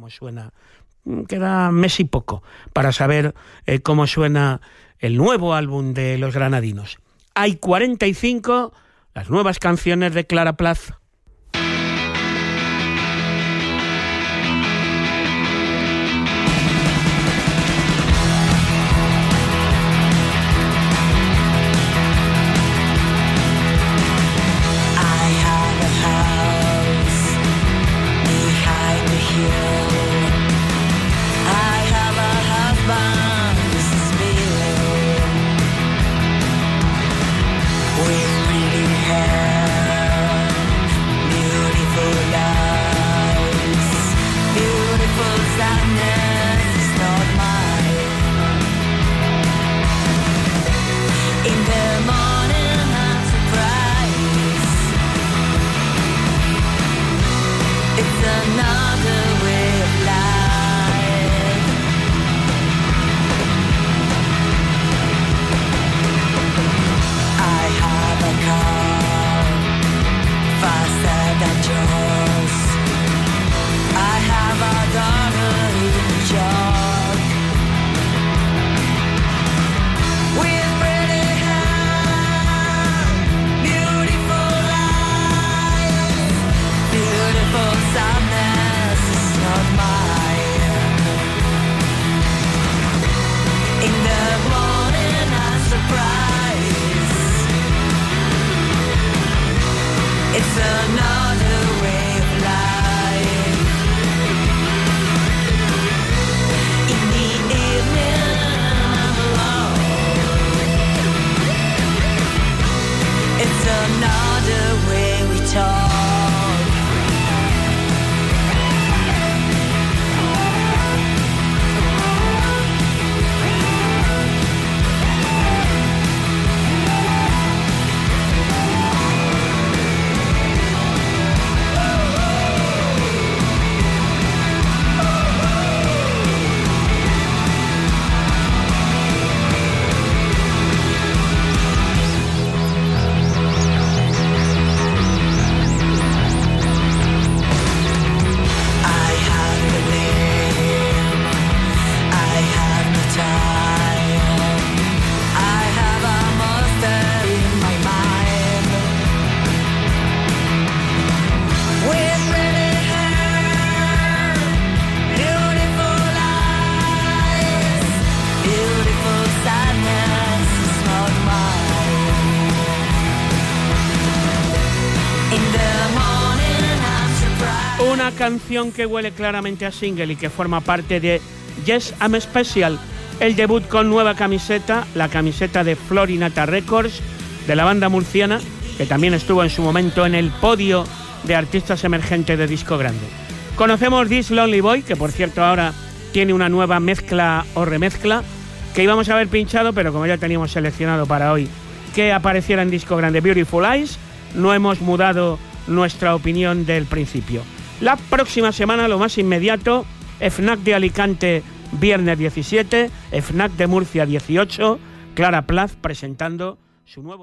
cómo suena. Mm, queda mes y poco para saber eh, cómo suena el nuevo álbum de Los Granadinos. Hay 45, las nuevas canciones de Clara Plaza. Canción que huele claramente a single y que forma parte de Yes I'm Special, el debut con nueva camiseta, la camiseta de Florinata Records, de la banda murciana, que también estuvo en su momento en el podio de artistas emergentes de disco grande. Conocemos This Lonely Boy, que por cierto ahora tiene una nueva mezcla o remezcla, que íbamos a haber pinchado, pero como ya teníamos seleccionado para hoy que apareciera en disco grande Beautiful Eyes, no hemos mudado nuestra opinión del principio. La próxima semana, lo más inmediato, FNAC de Alicante, viernes 17, FNAC de Murcia 18, Clara Plaz presentando su nuevo...